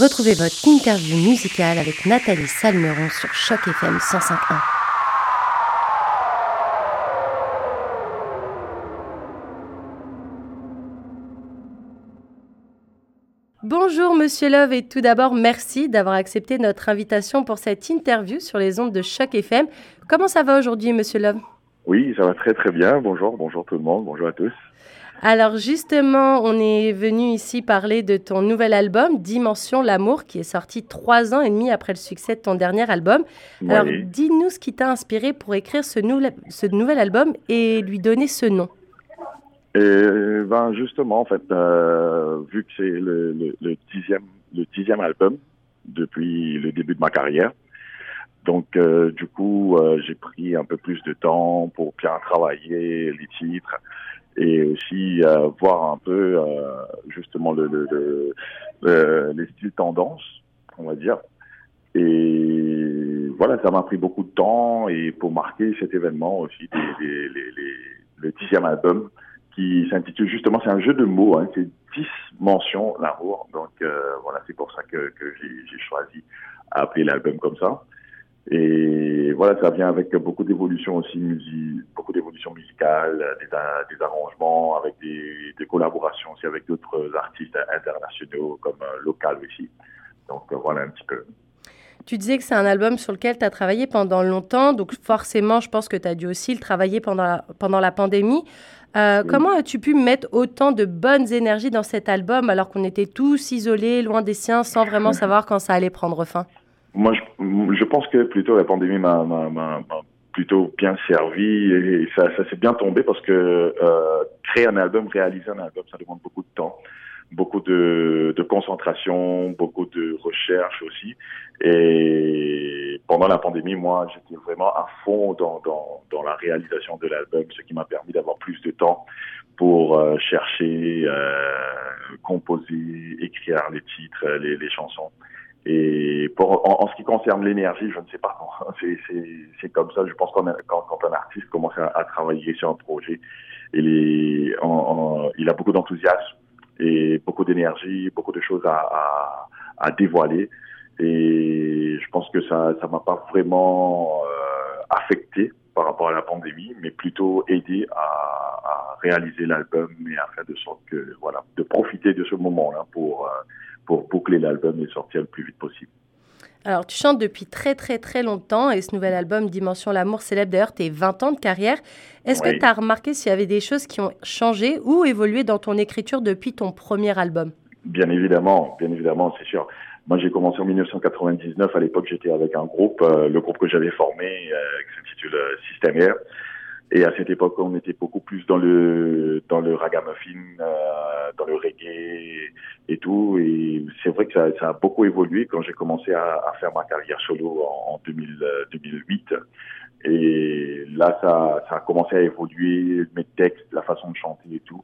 Retrouvez votre interview musicale avec Nathalie Salmeron sur Choc FM 105.1. Bonjour Monsieur Love et tout d'abord merci d'avoir accepté notre invitation pour cette interview sur les ondes de Choc FM. Comment ça va aujourd'hui Monsieur Love? Oui, ça va très très bien. Bonjour, bonjour tout le monde, bonjour à tous. Alors justement, on est venu ici parler de ton nouvel album, Dimension l'amour, qui est sorti trois ans et demi après le succès de ton dernier album. Alors dis-nous ce qui t'a inspiré pour écrire ce, ce, nouvel album et lui donner ce nom. Et ben justement, en fait, euh, vu que c'est le, le, dixième, le dixième album depuis le début de ma carrière, donc euh, du coup, euh, j'ai pris un peu plus de temps pour bien travailler les titres et aussi euh, voir un peu euh, justement le, le, le, les styles tendances, on va dire. Et voilà, ça m'a pris beaucoup de temps et pour marquer cet événement aussi, le dixième album qui s'intitule justement, c'est un jeu de mots, hein, c'est dix mentions l'amour. Donc euh, voilà, c'est pour ça que, que j'ai choisi à appeler l'album comme ça. Et voilà, ça vient avec beaucoup d'évolutions aussi, musique, beaucoup d'évolutions musicales, des, des, arrangements, avec des, des, collaborations aussi avec d'autres artistes internationaux comme euh, local aussi. Donc euh, voilà un petit peu. Tu disais que c'est un album sur lequel tu as travaillé pendant longtemps, donc forcément, je pense que tu as dû aussi le travailler pendant la, pendant la pandémie. Euh, comment as-tu pu mettre autant de bonnes énergies dans cet album alors qu'on était tous isolés, loin des siens, sans vraiment savoir quand ça allait prendre fin? Moi, je, je, pense que plutôt la pandémie m'a plutôt bien servi et ça, ça s'est bien tombé parce que euh, créer un album, réaliser un album, ça demande beaucoup de temps, beaucoup de, de concentration, beaucoup de recherche aussi. Et pendant la pandémie, moi, j'étais vraiment à fond dans, dans, dans la réalisation de l'album, ce qui m'a permis d'avoir plus de temps pour euh, chercher, euh, composer, écrire les titres, les, les chansons. Et pour, en, ce qui concerne l'énergie, je ne sais pas. C'est comme ça. Je pense qu'on quand, quand, un artiste commence à, travailler sur un projet, il, est, il a beaucoup d'enthousiasme et beaucoup d'énergie, beaucoup de choses à, à, à, dévoiler. Et je pense que ça ça m'a pas vraiment euh, affecté par rapport à la pandémie, mais plutôt aidé à, à réaliser l'album et à faire de sorte que voilà, de profiter de ce moment-là pour euh, pour boucler l'album et sortir le plus vite possible. Alors, tu chantes depuis très, très, très longtemps et ce nouvel album, Dimension l'amour, célèbre d'ailleurs tes 20 ans de carrière. Est-ce que tu as remarqué s'il y avait des choses qui ont changé ou évolué dans ton écriture depuis ton premier album? Bien évidemment, bien évidemment, c'est sûr. Moi, j'ai commencé en 1999. À l'époque, j'étais avec un groupe, euh, le groupe que j'avais formé, euh, qui s'intitule euh, Système Air. Et à cette époque, on était beaucoup plus dans le dans le ragamuffin, euh, dans le reggae et tout. Et c'est vrai que ça, ça, a beaucoup évolué quand j'ai commencé à, à, faire ma carrière solo en, en 2000, 2008. Et là, ça, ça a commencé à évoluer, mes textes, la façon de chanter et tout.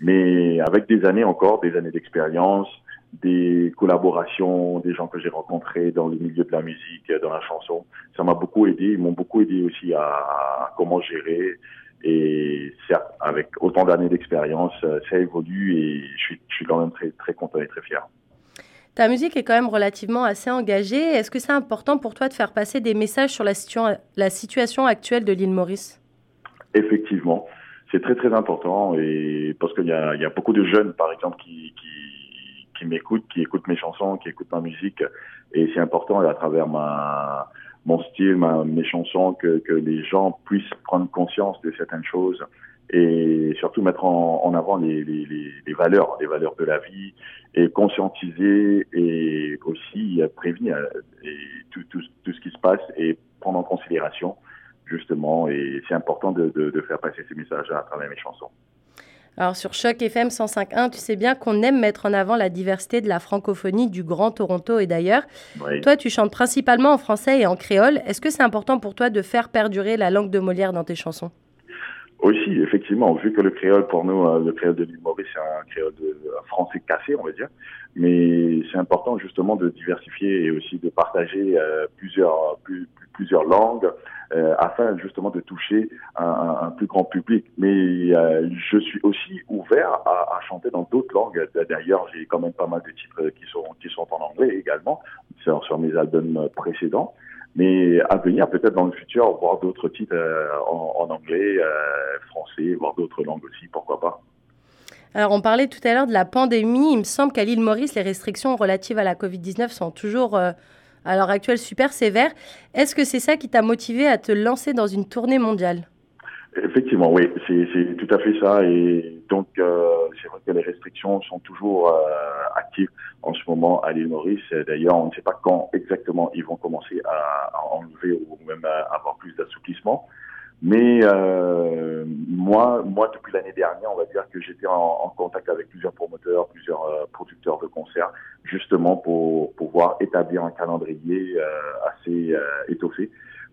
Mais avec des années encore, des années d'expérience, des collaborations, des gens que j'ai rencontrés dans le milieu de la musique, dans la chanson. Ça m'a beaucoup aidé. Ils m'ont beaucoup aidé aussi à, comment gérer. Et certes, avec autant d'années d'expérience, ça évolue et je suis, je suis quand même très, très content et très fier. Ta musique est quand même relativement assez engagée. Est-ce que c'est important pour toi de faire passer des messages sur la, la situation actuelle de l'île Maurice? Effectivement, c'est très très important et parce qu'il y a, y a beaucoup de jeunes, par exemple, qui, qui qui m'écoutent, qui écoutent mes chansons, qui écoutent ma musique. Et c'est important à travers mon style, mes chansons, que, les gens puissent prendre conscience de certaines choses et surtout mettre en, avant les, valeurs, les valeurs de la vie et conscientiser et aussi prévenir et tout, ce qui se passe et prendre en considération justement. Et c'est important de faire passer ces messages à travers mes chansons. Alors sur Choc FM 105.1, tu sais bien qu'on aime mettre en avant la diversité de la francophonie du Grand Toronto et d'ailleurs. Toi, tu chantes principalement en français et en créole. Est-ce que c'est important pour toi de faire perdurer la langue de Molière dans tes chansons? Aussi, effectivement, vu que le créole, pour nous, euh, le créole de l'île Maurice, c'est un créole de français cassé, on va dire. Mais c'est important justement de diversifier et aussi de partager euh, plusieurs, plusieurs langues euh, afin justement de toucher un, plus grand public. Mais je suis aussi ouvert à, chanter dans d'autres langues. D'ailleurs, j'ai quand même pas mal de titres qui sont, qui sont en anglais également sur, sur mes albums précédents mais à venir peut-être dans le futur voir d'autres titres euh, en, anglais, euh, français, voir d'autres langues aussi, pourquoi pas. Alors, on parlait tout à l'heure de la pandémie. Il me semble qu'à l'île Maurice, les restrictions relatives à la Covid-19 sont toujours, euh, à l'heure actuelle, super sévères. Est-ce que c'est ça qui t'a motivé à te lancer dans une tournée mondiale? Effectivement, oui, c'est tout à fait ça. Et donc, euh, c'est vrai que les restrictions sont toujours euh, actives en ce moment à l'île Maurice. D'ailleurs, on ne sait pas quand exactement ils vont commencer à, à enlever ou même à avoir plus d'assouplissement. Mais euh, moi, moi, depuis l'année dernière, on va dire que j'étais en, contact avec plusieurs promoteurs, plusieurs euh, producteurs de concerts, justement pour pouvoir établir un calendrier euh, assez étoffé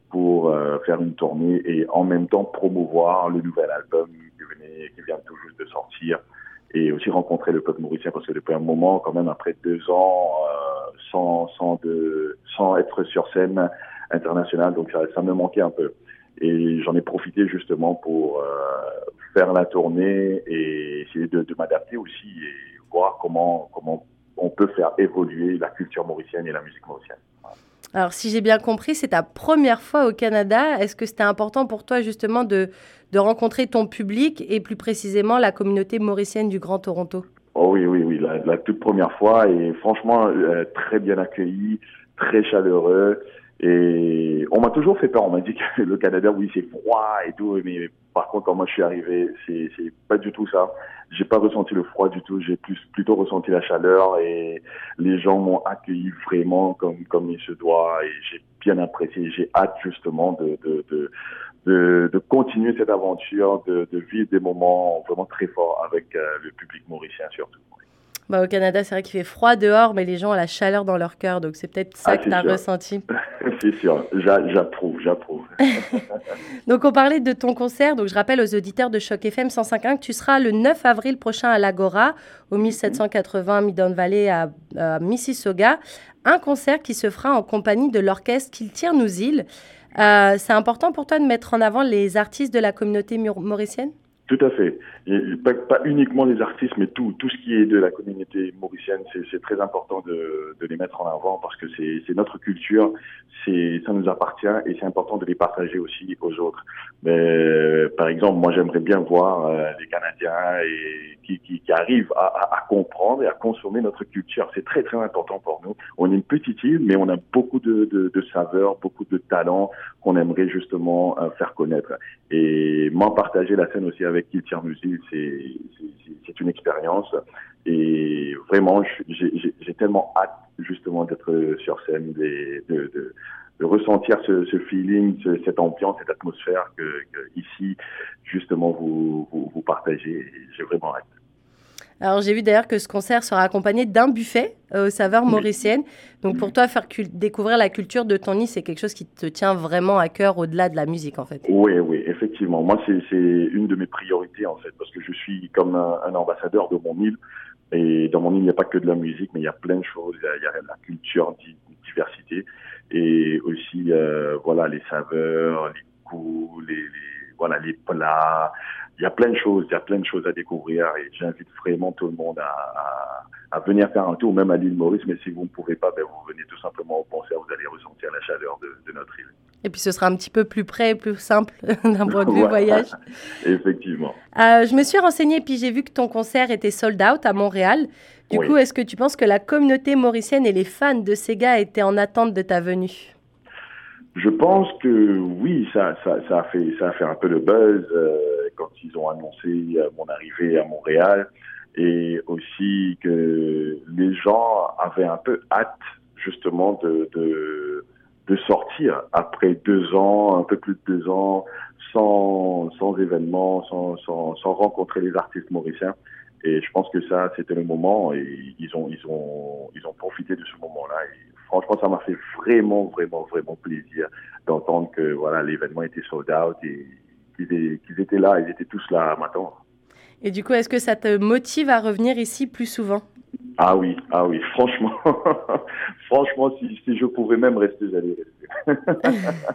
pour euh, faire une tournée et en même temps promouvoir le nouvel album qui, venait, qui vient tout juste de sortir et aussi rencontrer le peuple mauricien parce que depuis un moment, quand même, après deux ans, euh, sans, sans, de, sans être sur scène internationale, donc ça, ça me manquait un peu. Et j'en ai profité justement pour euh, faire la tournée et essayer de, de m'adapter aussi et voir comment, comment on peut faire évoluer la culture mauricienne et la musique mauricienne. Alors, si j'ai bien compris, c'est ta première fois au Canada. Est-ce que c'était important pour toi justement de, de rencontrer ton public et plus précisément la communauté mauricienne du Grand Toronto? Oh oui, oui, oui, la, toute première fois et franchement euh, très bien accueilli, très chaleureux. Et on m'a toujours fait peur. On m'a dit que le Canada, oui, c'est froid et tout. Mais par contre, quand moi je suis arrivé, c'est, c'est pas du tout ça. J'ai pas ressenti le froid du tout. J'ai plus, plutôt ressenti la chaleur et les gens m'ont accueilli vraiment comme, comme il se doit et j'ai bien apprécié. J'ai hâte justement de, de, de, de, continuer cette aventure, de, de, vivre des moments vraiment très forts avec euh, le public mauricien surtout. Bah, au Canada, c'est vrai qu'il fait froid dehors, mais les gens ont la chaleur dans leur cœur. Donc, c'est peut-être ça ah, que tu as ressenti. c'est sûr, j'approuve, j'approuve. donc, on parlait de ton concert. Donc, je rappelle aux auditeurs de Choc FM 105.1 que tu seras le 9 avril prochain à l'Agora, au 1780 Midon Valley à, Mississauga. Un concert qui se fera en compagnie de l'orchestre Qu'il tire nous îles. Euh, c'est important pour toi de mettre en avant les artistes de la communauté mauricienne? Tout à fait. Pas, uniquement les artistes, mais tout, tout ce qui est de la communauté mauricienne, c'est très important de, de, les mettre en avant parce que c'est notre culture, ça nous appartient et c'est important de les partager aussi aux autres. Mais, par exemple, moi j'aimerais bien voir euh, les Canadiens et, qui, qui, qui arrivent à, à, comprendre et à consommer notre culture. C'est très très important pour nous. On est une petite île, mais on a beaucoup de, de, saveurs, beaucoup de talents qu'on aimerait justement euh, faire connaître. Et m'en partager la scène aussi avec avec Kiltier C'est une expérience. Et vraiment, j'ai tellement hâte justement d'être sur scène, de, de, ressentir ce, feeling, cette ambiance, cette atmosphère que, ici, justement, vous, vous partagez. J'ai vraiment hâte. Alors j'ai vu d'ailleurs que ce concert sera accompagné d'un buffet euh, aux saveurs mauriciennes. Donc pour toi, faire découvrir la culture de ton île, c'est quelque chose qui te tient vraiment à cœur au-delà de la musique en fait. Oui, oui, effectivement. Moi, c'est une de mes priorités en fait, parce que je suis comme un, ambassadeur de mon île. Et dans mon île, il n'y a pas que de la musique, mais il y a plein de choses. Il y a, la culture, diversité, et aussi euh, voilà les saveurs, les goûts, les, les voilà les plats il y a plein de choses, il y a plein de choses à découvrir et j'invite vraiment tout le monde à, à, venir faire un tour, même à l'île Maurice. Mais si vous ne pouvez pas, ben vous venez tout simplement au concert, vous allez ressentir la chaleur de, de notre île. Et puis ce sera un petit peu plus près, plus simple d'un point de vue voyage. Effectivement. Euh, je me suis renseignée puis j'ai vu que ton concert était sold out à Montréal. Du coup, est-ce que tu penses que la communauté mauricienne et les fans de Sega étaient en attente de ta venue? Je pense que oui, ça, ça, ça, a, fait, ça a fait un peu de buzz. Euh, quand ils ont annoncé euh, mon arrivée à Montréal et aussi que les gens avaient un peu hâte justement de, de, de sortir après deux ans, un peu plus de deux ans, sans, sans événements, sans, sans, sans rencontrer les artistes mauriciens. Et je pense que ça, c'était le moment et ils ont, ils ont, ils ont profité de ce moment-là. Franchement, ça m'a fait vraiment, vraiment, vraiment plaisir d'entendre que voilà, l'événement était sold out et qu'ils étaient là, ils étaient tous là à m'attendre. Et du coup, est-ce que ça te motive à revenir ici plus souvent? Ah oui, ah oui, franchement, franchement, si, si, je pouvais même rester, j'allais rester.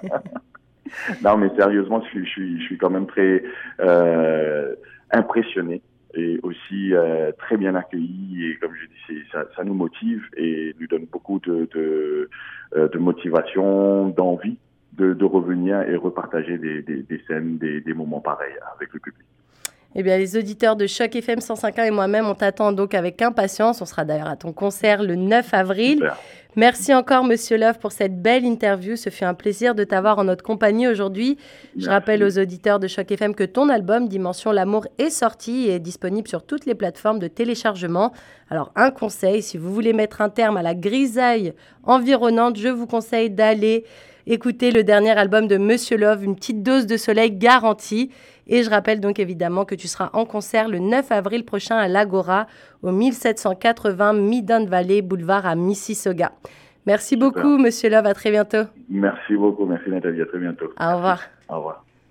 non, mais sérieusement, je suis, je suis, je suis quand même très euh, impressionné et aussi euh, très bien accueilli et comme je dis, ça, ça, nous motive et nous donne beaucoup de, de, euh, de motivation, d'envie de, de, revenir et repartager des, des, des scènes, des, des moments pareils avec le public. Eh bien, les auditeurs de Choc FM 105.1 et moi-même, on t'attend donc avec impatience. On sera d'ailleurs à ton concert le 9 avril. Super. Merci encore, Monsieur Love, pour cette belle interview. Ce fut un plaisir de t'avoir en notre compagnie aujourd'hui. Je rappelle aux auditeurs de Choc FM que ton album Dimension l'amour est sorti et est disponible sur toutes les plateformes de téléchargement. Alors, un conseil, si vous voulez mettre un terme à la grisaille environnante, je vous conseille d'aller écouter le dernier album de Monsieur Love, une petite dose de soleil garantie. Et je rappelle donc évidemment que tu seras en concert le 9 avril prochain à l'Agora, au 1780 Midland Valley, boulevard à Mississauga. Merci beaucoup, Super. Monsieur Love. À très bientôt. Merci beaucoup. Merci, Nathalie. À très bientôt. Au revoir. Au revoir.